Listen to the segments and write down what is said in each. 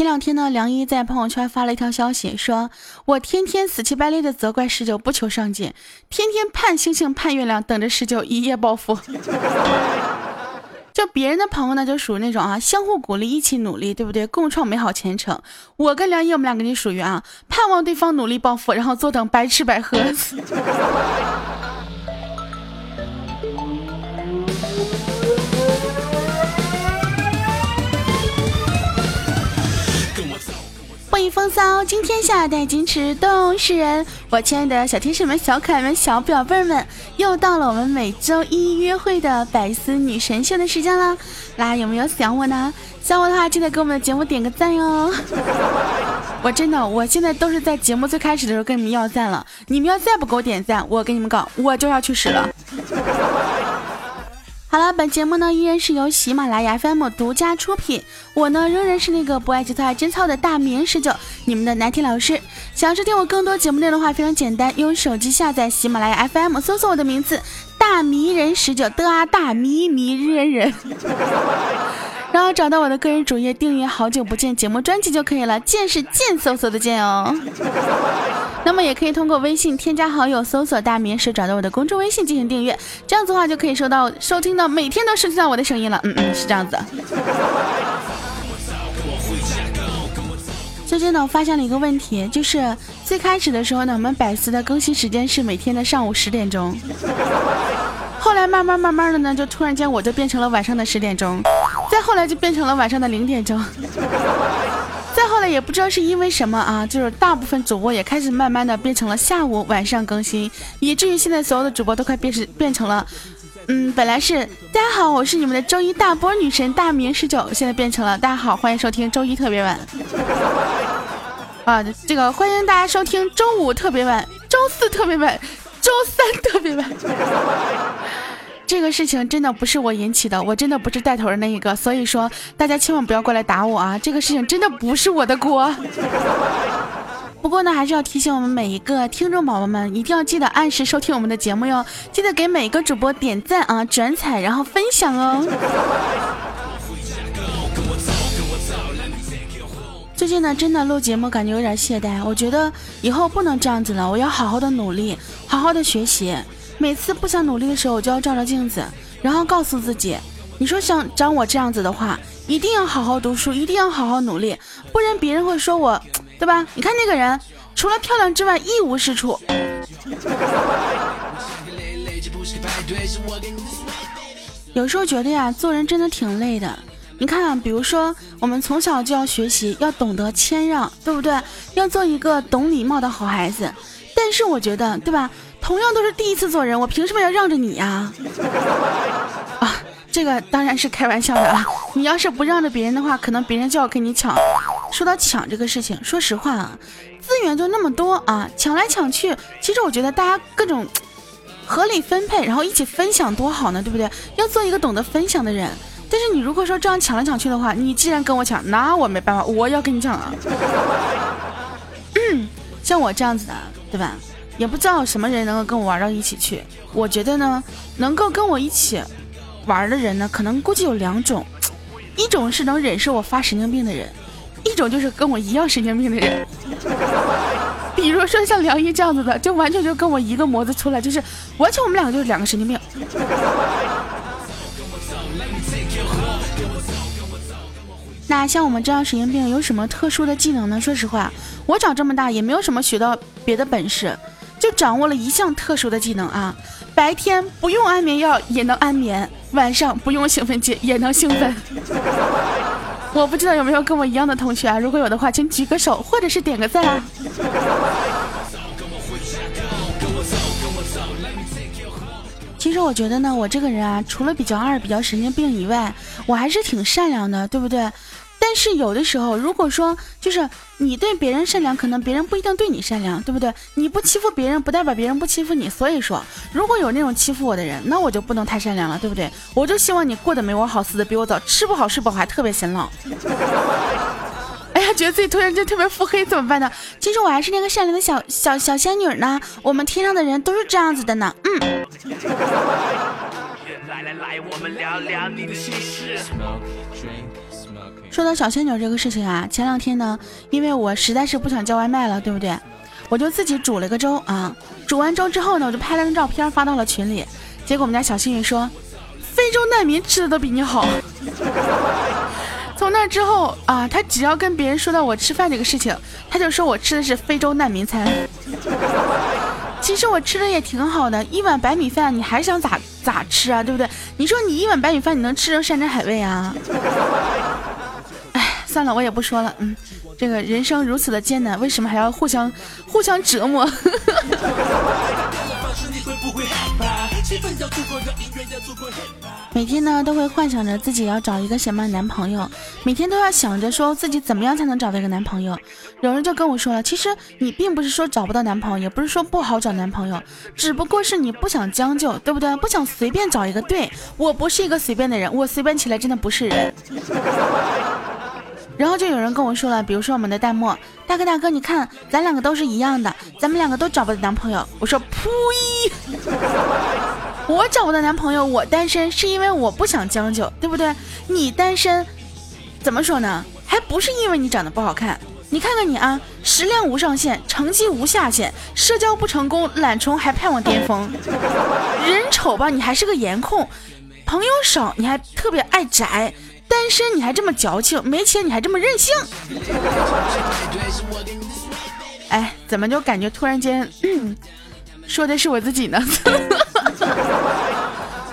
前两天呢，梁一在朋友圈发了一条消息，说我天天死乞白赖的责怪十九不求上进，天天盼星星盼月亮，等着十九一夜暴富。就别人的朋友呢，就属于那种啊，相互鼓励，一起努力，对不对？共创美好前程。我跟梁一，我们两个就属于啊，盼望对方努力暴富，然后坐等白吃白喝。风骚惊天下，带矜持动世人。我亲爱的小天使们、小可爱们、小表妹们，又到了我们每周一约会的百思女神秀的时间了。来有没有想我呢？想我的话，记得给我们的节目点个赞哟。我真的，我现在都是在节目最开始的时候跟你们要赞了。你们要再不给我点赞，我跟你们搞，我就要去死了。好了，本节目呢依然是由喜马拉雅 FM 独家出品，我呢仍然是那个不爱节操爱贞操的大名十九，你们的难题老师。想要收听我更多节目内容的话，非常简单，用手机下载喜马拉雅 FM，搜索我的名字大迷人十九的啊大迷迷人人。然后找到我的个人主页，订阅《好久不见》节目专辑就可以了。见是贱嗖嗖的见哦。那么也可以通过微信添加好友，搜索“大名是”，找到我的公众微信进行订阅。这样子的话就可以收到收听到每天都收听到我的声音了。嗯嗯，是这样子。最近呢，我发现了一个问题，就是最开始的时候呢，我们百思的更新时间是每天的上午十点钟。后来慢慢慢慢的呢，就突然间我就变成了晚上的十点钟，再后来就变成了晚上的零点钟，再后来也不知道是因为什么啊，就是大部分主播也开始慢慢的变成了下午晚上更新，以至于现在所有的主播都快变成变成了，嗯，本来是大家好，我是你们的周一大波女神大明十九，现在变成了大家好，欢迎收听周一特别晚，啊，这个欢迎大家收听周五特别晚，周四特别晚。周三特别晚，这个事情真的不是我引起的，我真的不是带头的那一个，所以说大家千万不要过来打我啊！这个事情真的不是我的锅。不过呢，还是要提醒我们每一个听众宝宝们，一定要记得按时收听我们的节目哟，记得给每个主播点赞啊、转采，然后分享哦。最近呢，真的录节目感觉有点懈怠，我觉得以后不能这样子了，我要好好的努力，好好的学习。每次不想努力的时候，我就要照照镜子，然后告诉自己，你说像长我这样子的话，一定要好好读书，一定要好好努力，不然别人会说我，对吧？你看那个人，除了漂亮之外一无是处。有时候觉得呀，做人真的挺累的。你看，比如说，我们从小就要学习，要懂得谦让，对不对？要做一个懂礼貌的好孩子。但是我觉得，对吧？同样都是第一次做人，我凭什么要让着你呀？啊，这个当然是开玩笑的啊！你要是不让着别人的话，可能别人就要跟你抢。说到抢这个事情，说实话啊，资源就那么多啊，抢来抢去，其实我觉得大家各种 合理分配，然后一起分享多好呢，对不对？要做一个懂得分享的人。但是你如果说这样抢来抢去的话，你既然跟我抢，那我没办法，我要跟你抢啊。嗯，像我这样子的，对吧？也不知道什么人能够跟我玩到一起去。我觉得呢，能够跟我一起玩的人呢，可能估计有两种，一种是能忍受我发神经病的人，一种就是跟我一样神经病的人。比如说像梁一这样子的，就完全就跟我一个模子出来，就是完全我们两个就是两个神经病。那像我们这样神经病有什么特殊的技能呢？说实话，我长这么大也没有什么学到别的本事，就掌握了一项特殊的技能啊！白天不用安眠药也能安眠，晚上不用兴奋剂也能兴奋。我不知道有没有跟我一样的同学啊？如果有的话，请举个手或者是点个赞啊！其实我觉得呢，我这个人啊，除了比较二、比较神经病以外，我还是挺善良的，对不对？但是有的时候，如果说就是你对别人善良，可能别人不一定对你善良，对不对？你不欺负别人，不代表别人不欺负你。所以说，如果有那种欺负我的人，那我就不能太善良了，对不对？我就希望你过得没我好，死的比我早，吃不好睡不好，还特别显老。哎呀，觉得自己突然间特别腹黑，怎么办呢？其实我还是那个善良的小小小仙女呢。我们天上的人都是这样子的呢。嗯。来来来，我们聊聊你的心事。说到小仙女这个事情啊，前两天呢，因为我实在是不想叫外卖了，对不对？我就自己煮了个粥啊。煮完粥之后呢，我就拍了张照片发到了群里。结果我们家小幸运说，非洲难民吃的都比你好。从那之后啊，他只要跟别人说到我吃饭这个事情，他就说我吃的是非洲难民餐。其实我吃的也挺好的，一碗白米饭，你还想咋咋吃啊？对不对？你说你一碗白米饭，你能吃成山珍海味啊？算了，我也不说了。嗯，这个人生如此的艰难，为什么还要互相互相折磨？每天呢都会幻想着自己要找一个什么男朋友，每天都要想着说自己怎么样才能找到一个男朋友。有人就跟我说了，其实你并不是说找不到男朋友，也不是说不好找男朋友，只不过是你不想将就，对不对？不想随便找一个。对我不是一个随便的人，我随便起来真的不是人。然后就有人跟我说了，比如说我们的弹幕大哥大哥，你看咱两个都是一样的，咱们两个都找不到男朋友。我说呸！我找不到男朋友，我单身是因为我不想将就，对不对？你单身怎么说呢？还不是因为你长得不好看？你看看你啊，食量无上限，成绩无下限，社交不成功，懒虫还盼望巅峰。人丑吧，你还是个颜控；朋友少，你还特别爱宅。单身你还这么矫情，没钱你还这么任性。哎，怎么就感觉突然间说的是我自己呢？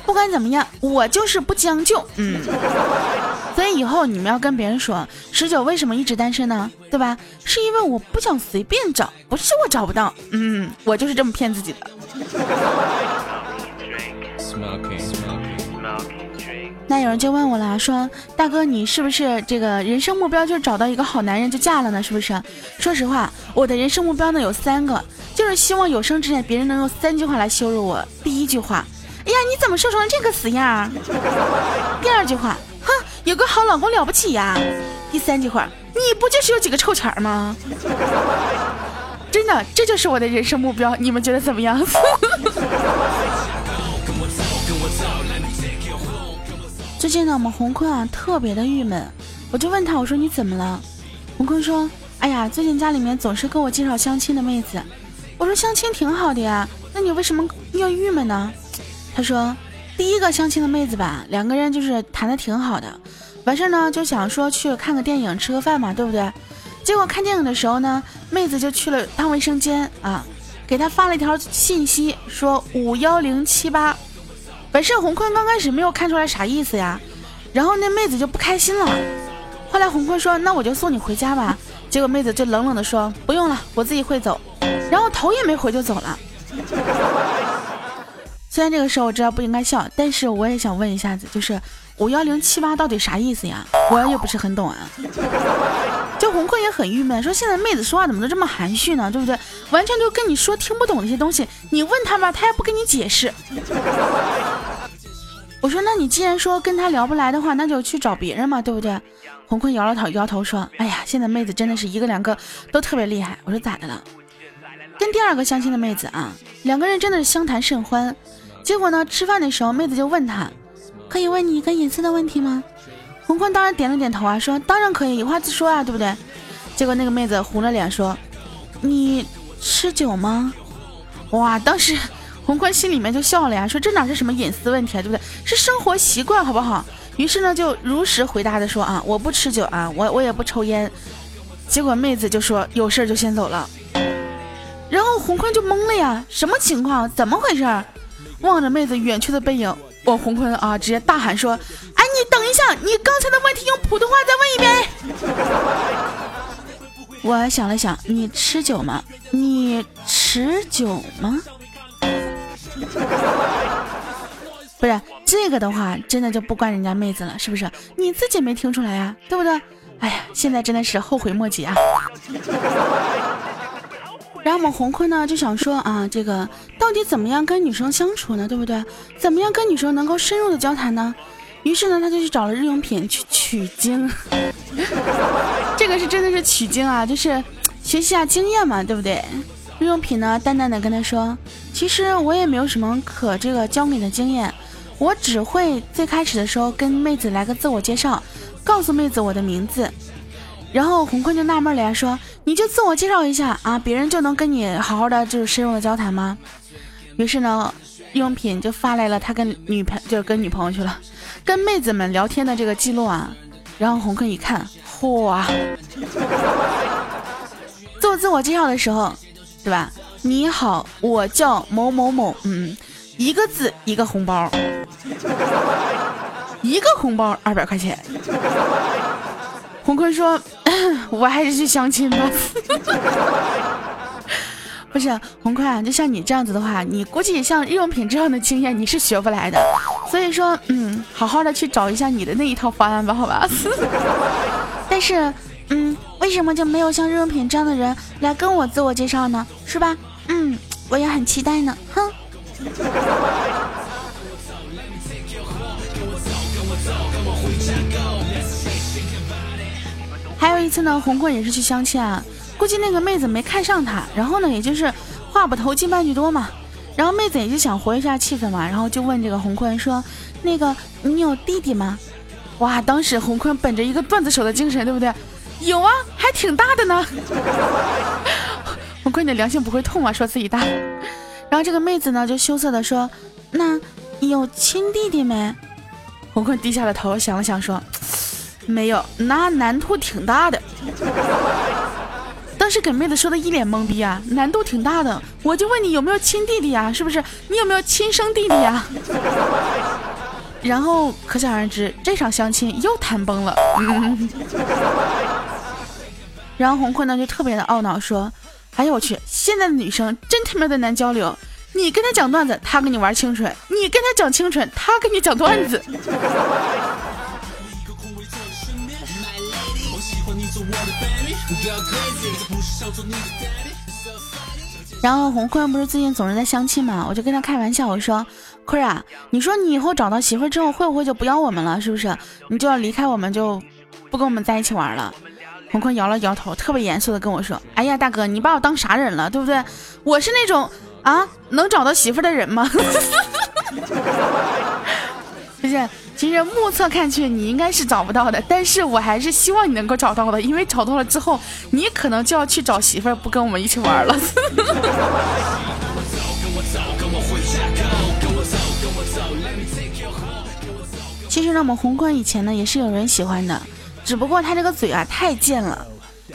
不管怎么样，我就是不将就。嗯，所以以后你们要跟别人说十九为什么一直单身呢？对吧？是因为我不想随便找，不是我找不到。嗯，我就是这么骗自己的。那有人就问我了，说大哥，你是不是这个人生目标就是找到一个好男人就嫁了呢？是不是？说实话，我的人生目标呢有三个，就是希望有生之年别人能用三句话来羞辱我。第一句话，哎呀，你怎么瘦成这个死样？第二句话，哼，有个好老公了不起呀。第三句话，你不就是有几个臭钱吗？真的，这就是我的人生目标，你们觉得怎么样？最近呢，我们红坤啊特别的郁闷，我就问他，我说你怎么了？红坤说，哎呀，最近家里面总是给我介绍相亲的妹子。我说相亲挺好的呀，那你为什么要郁闷呢？他说，第一个相亲的妹子吧，两个人就是谈的挺好的，完事儿呢就想说去看个电影，吃个饭嘛，对不对？结果看电影的时候呢，妹子就去了趟卫生间啊，给他发了一条信息，说五幺零七八。本身洪坤刚开始没有看出来啥意思呀，然后那妹子就不开心了。后来洪坤说：“那我就送你回家吧。”结果妹子就冷冷的说：“不用了，我自己会走。”然后头也没回就走了。虽然这个时候我知道不应该笑，但是我也想问一下子，就是五幺零七八到底啥意思呀？我也不是很懂啊。就洪坤也很郁闷，说现在妹子说话怎么都这么含蓄呢？对不对？完全就跟你说听不懂那些东西，你问他吧，他也不跟你解释。我说，那你既然说跟他聊不来的话，那就去找别人嘛，对不对？洪坤摇了头，摇头说：“哎呀，现在妹子真的是一个两个都特别厉害。”我说咋的了？跟第二个相亲的妹子啊，两个人真的是相谈甚欢。结果呢，吃饭的时候，妹子就问他：“可以问你一个隐私的问题吗？”洪坤当然点了点头啊，说当然可以，有话直说啊，对不对？结果那个妹子红了脸说：“你吃酒吗？”哇，当时洪坤心里面就笑了呀，说这哪是什么隐私问题啊，对不对？是生活习惯，好不好？于是呢，就如实回答的说啊，我不吃酒啊，我我也不抽烟。结果妹子就说有事儿就先走了，然后洪坤就懵了呀，什么情况？怎么回事？望着妹子远去的背影。我洪坤啊，直接大喊说：“，你，刚才的问题用普通话再问一遍。”我想了想，你吃酒吗？你持酒吗？不是这个的话，真的就不关人家妹子了，是不是？你自己没听出来呀，对不对？哎呀，现在真的是后悔莫及啊。然后我们红坤呢就想说啊，这个到底怎么样跟女生相处呢？对不对？怎么样跟女生能够深入的交谈呢？于是呢，他就去找了日用品去取经。这个是真的是取经啊，就是学习下经验嘛，对不对？日用品呢，淡淡的跟他说，其实我也没有什么可这个教你的经验，我只会最开始的时候跟妹子来个自我介绍。告诉妹子我的名字。然后红坤就纳闷了呀，说：“你就自我介绍一下啊，别人就能跟你好好的就是深入的交谈吗？”于是呢，日用品就发来了他跟女朋就是跟女朋友去了，跟妹子们聊天的这个记录啊。然后红坤一看，嚯！做 自我介绍的时候，对吧？你好，我叫某某某，嗯，一个字一个红包，一个红包二百块钱。红坤说：“ 我还是去相亲吧。”不是红坤，就像你这样子的话，你估计像日用品这样的经验你是学不来的。所以说，嗯，好好的去找一下你的那一套方案吧，好吧。但是，嗯，为什么就没有像日用品这样的人来跟我自我介绍呢？是吧？嗯，我也很期待呢。哼。还有一次呢，红坤也是去相亲啊，估计那个妹子没看上他，然后呢，也就是话不投机半句多嘛，然后妹子也就想活一下气氛嘛，然后就问这个红坤说：“那个你有弟弟吗？”哇，当时红坤本着一个段子手的精神，对不对？有啊，还挺大的呢。洪坤，你的良心不会痛啊？说自己大。然后这个妹子呢，就羞涩的说：“那有亲弟弟没？”红坤低下了头，想了想说。没有，那难度挺大的。当时给妹子说的一脸懵逼啊，难度挺大的。我就问你有没有亲弟弟呀？是不是？你有没有亲生弟弟呀？然后可想而知，这场相亲又谈崩了。然后红坤呢就特别的懊恼说：“哎呦我去，现在的女生真他妈的难交流。你跟他讲段子，他跟你玩清纯；你跟他讲清纯，他跟你讲段子。”然后红坤不是最近总是在相亲嘛，我就跟他开玩笑，我说：“坤啊，你说你以后找到媳妇之后，会不会就不要我们了？是不是？你就要离开我们，就不跟我们在一起玩了？”红坤摇了摇头，特别严肃的跟我说：“哎呀，大哥，你把我当啥人了？对不对？我是那种啊能找到媳妇的人吗？”不是。其实目测看去，你应该是找不到的，但是我还是希望你能够找到的，因为找到了之后，你可能就要去找媳妇儿，不跟我们一起玩了。其实呢，我们红坤以前呢也是有人喜欢的，只不过他这个嘴啊太贱了。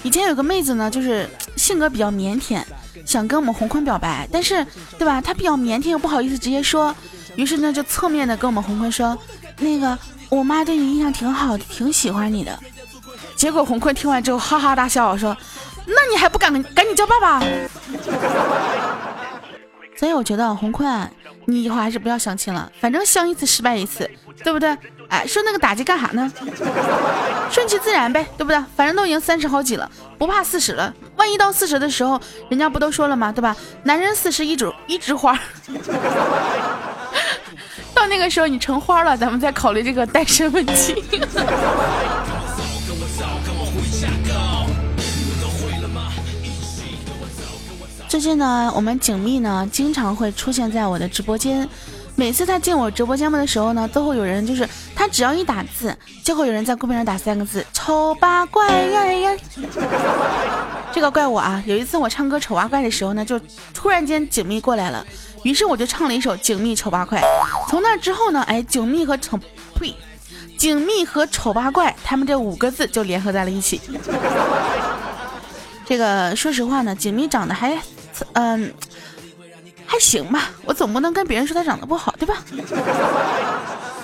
以前有个妹子呢，就是性格比较腼腆，想跟我们红坤表白，但是对吧，她比较腼腆又不好意思直接说，于是呢就侧面的跟我们红坤说。那个，我妈对你印象挺好的，挺喜欢你的。结果红坤听完之后哈哈大笑，说：“那你还不赶赶紧叫爸爸？”所以我觉得红坤，你以后还是不要相亲了，反正相一次失败一次，对不对？哎，受那个打击干啥呢？顺其自然呗，对不对？反正都已经三十好几了，不怕四十了。万一到四十的时候，人家不都说了吗？对吧？男人四十一枝一枝花。到那个时候你成花了，咱们再考虑这个单身问题。最近呢，我们景蜜呢经常会出现在我的直播间。每次他进我直播间的时候呢，都会有人就是他只要一打字，就会有人在公屏上打三个字“丑八怪”。呀呀这个怪我啊！有一次我唱歌《丑八怪》的时候呢，就突然间景密过来了。于是我就唱了一首《景密丑八怪》，从那之后呢，哎，景密和丑呸，景密和丑八怪他们这五个字就联合在了一起。这个说实话呢，景密长得还，嗯，还行吧，我总不能跟别人说他长得不好，对吧？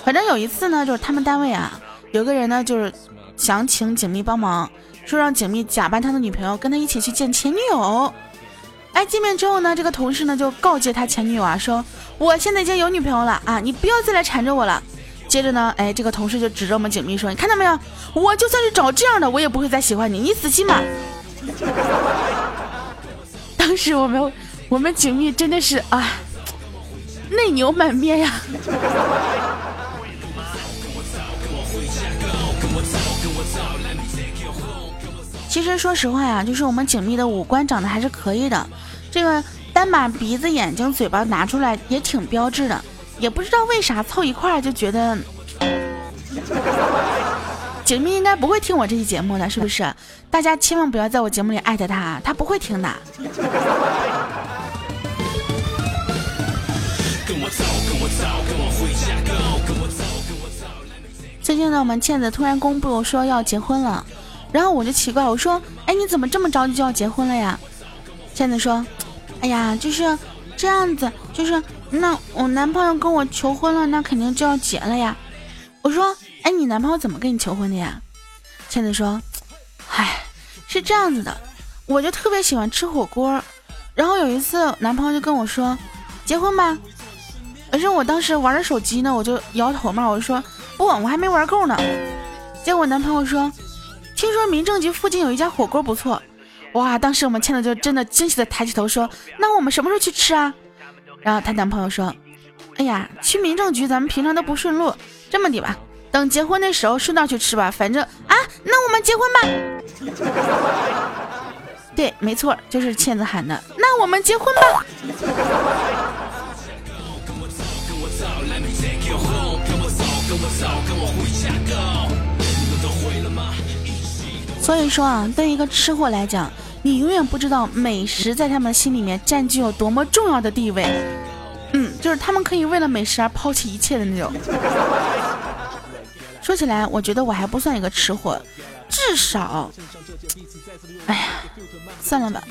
反正有一次呢，就是他们单位啊，有个人呢，就是想请景密帮忙，说让景蜜假扮他的女朋友，跟他一起去见前女友。哎，见面之后呢，这个同事呢就告诫他前女友啊，说我现在已经有女朋友了啊，你不要再来缠着我了。接着呢，哎，这个同事就指着我们景蜜说，你看到没有，我就算是找这样的，我也不会再喜欢你，你死心吧。当时我们我们景蜜真的是啊，内牛满面呀。其实说实话呀，就是我们景蜜的五官长得还是可以的，这个单把鼻子、眼睛、嘴巴拿出来也挺标致的，也不知道为啥凑一块儿就觉得，景明应该不会听我这期节目的，是不是？大家千万不要在我节目里艾特他，他不会听的。最近呢，我们倩子突然公布说要结婚了，然后我就奇怪，我说：“哎，你怎么这么着急就要结婚了呀？”倩子说：“哎呀，就是这样子，就是那我男朋友跟我求婚了，那肯定就要结了呀。”我说：“哎，你男朋友怎么跟你求婚的呀？”倩子说：“哎，是这样子的，我就特别喜欢吃火锅，然后有一次男朋友就跟我说，结婚吧。可是我当时玩着手机呢，我就摇头嘛，我就说。”不，我还没玩够呢。结果男朋友说：“听说民政局附近有一家火锅不错。”哇！当时我们倩子就真的惊喜的抬起头说：“那我们什么时候去吃啊？”然后她男朋友说：“哎呀，去民政局咱们平常都不顺路，这么的吧，等结婚的时候顺道去吃吧。反正啊，那我们结婚吧。”对，没错，就是倩子喊的。那我们结婚吧。所以说啊，对一个吃货来讲，你永远不知道美食在他们心里面占据有多么重要的地位。嗯，就是他们可以为了美食而抛弃一切的那种。说起来，我觉得我还不算一个吃货，至少，哎呀，算了吧。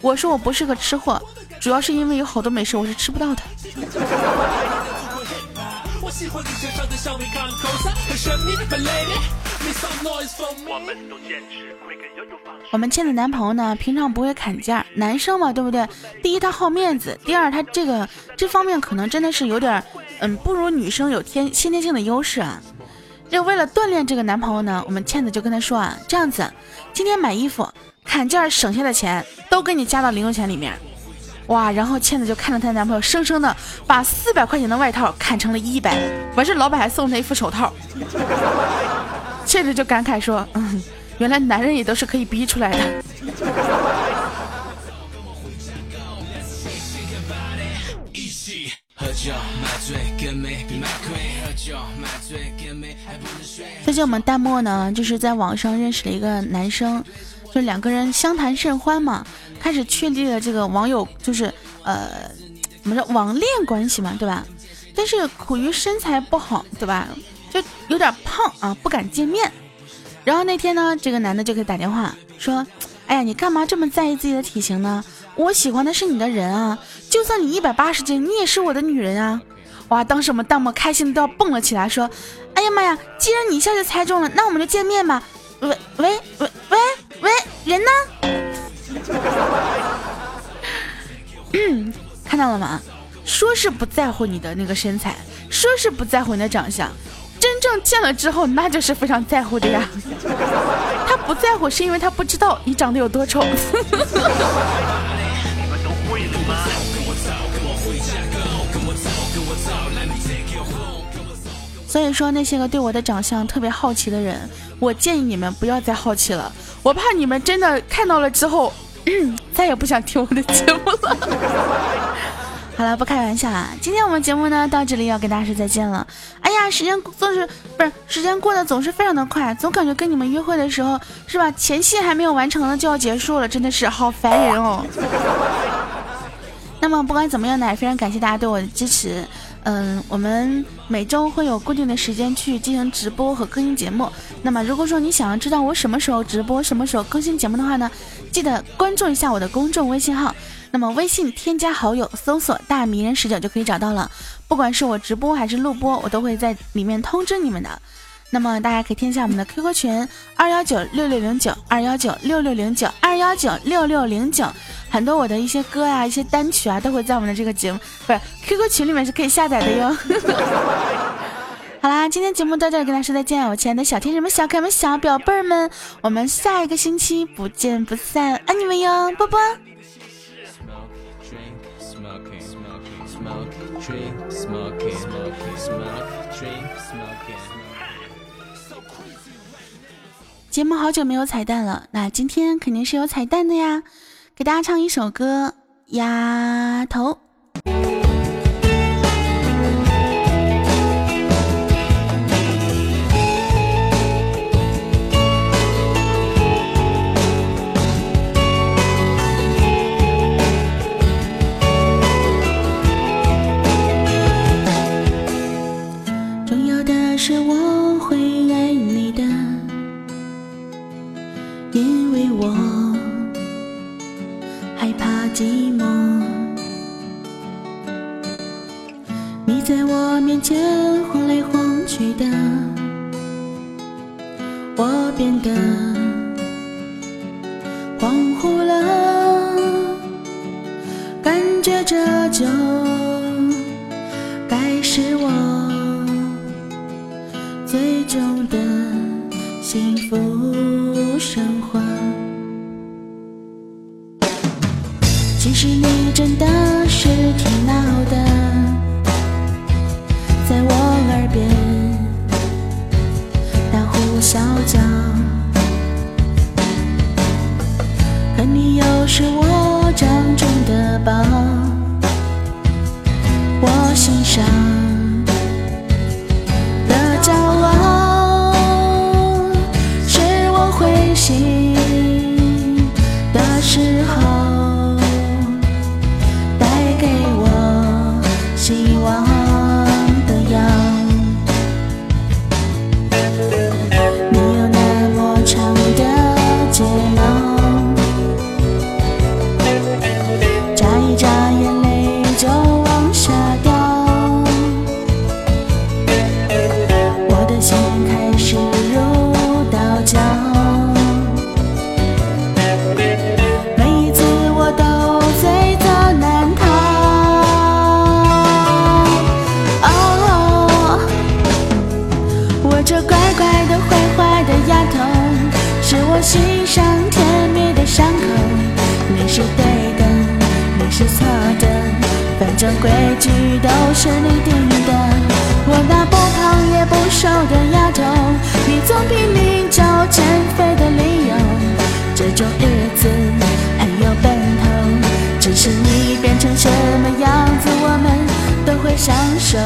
我说我不是个吃货，主要是因为有好多美食我是吃不到的。我们倩的男朋友呢，平常不会砍价，男生嘛，对不对？第一他好面子，第二他这个这方面可能真的是有点，嗯，不如女生有天先天性的优势啊。就为了锻炼这个男朋友呢，我们倩子就跟他说啊，这样子，今天买衣服砍价省下的钱都给你加到零用钱里面。哇！然后倩子就看着她男朋友生生的把四百块钱的外套砍成了一百，完事老板还送她一副手套。倩子就感慨说：“嗯，原来男人也都是可以逼出来的。”最近我们弹幕呢，就是在网上认识了一个男生。就两个人相谈甚欢嘛，开始确立了这个网友就是呃怎么说网恋关系嘛，对吧？但是苦于身材不好，对吧？就有点胖啊，不敢见面。然后那天呢，这个男的就给打电话说：“哎呀，你干嘛这么在意自己的体型呢？我喜欢的是你的人啊！就算你一百八十斤，你也是我的女人啊！”哇，当时我们弹幕开心的都要蹦了起来，说：“哎呀妈呀，既然你一下就猜中了，那我们就见面吧。”喂喂喂喂喂，人呢？嗯，看到了吗？说是不在乎你的那个身材，说是不在乎你的长相，真正见了之后，那就是非常在乎的呀。他不在乎，是因为他不知道你长得有多丑。所以说，那些个对我的长相特别好奇的人，我建议你们不要再好奇了。我怕你们真的看到了之后，再也不想听我的节目了。好了，不开玩笑了。今天我们节目呢到这里要跟大家说再见了。哎呀，时间总是不是时间过得总是非常的快，总感觉跟你们约会的时候是吧，前戏还没有完成呢就要结束了，真的是好烦人哦。那么不管怎么样呢，也非常感谢大家对我的支持。嗯，我们每周会有固定的时间去进行直播和更新节目。那么，如果说你想要知道我什么时候直播、什么时候更新节目的话呢，记得关注一下我的公众微信号。那么，微信添加好友，搜索“大迷人十九”就可以找到了。不管是我直播还是录播，我都会在里面通知你们的。那么，大家可以添加我们的 QQ 群：二幺九六六零九二幺九六六零九二幺九六六零九。很多我的一些歌啊，一些单曲啊，都会在我们的这个节目，不是 QQ 群里面是可以下载的哟。好啦，今天节目到这里，跟大家说再见，我亲爱的小天使们、小可爱们、小宝贝们，我们下一个星期不见不散，爱你们哟，啵啵。节目好久没有彩蛋了，那今天肯定是有彩蛋的呀。给大家唱一首歌，《丫头》。我变得恍惚了，感觉这就心上甜蜜的伤口。你是对的，你是错的，反正规矩都是你定的。我那不胖也不瘦的丫头，你总拼命找减肥的理由。这种日子很有奔头，只是你变成什么样子，我们都会享受。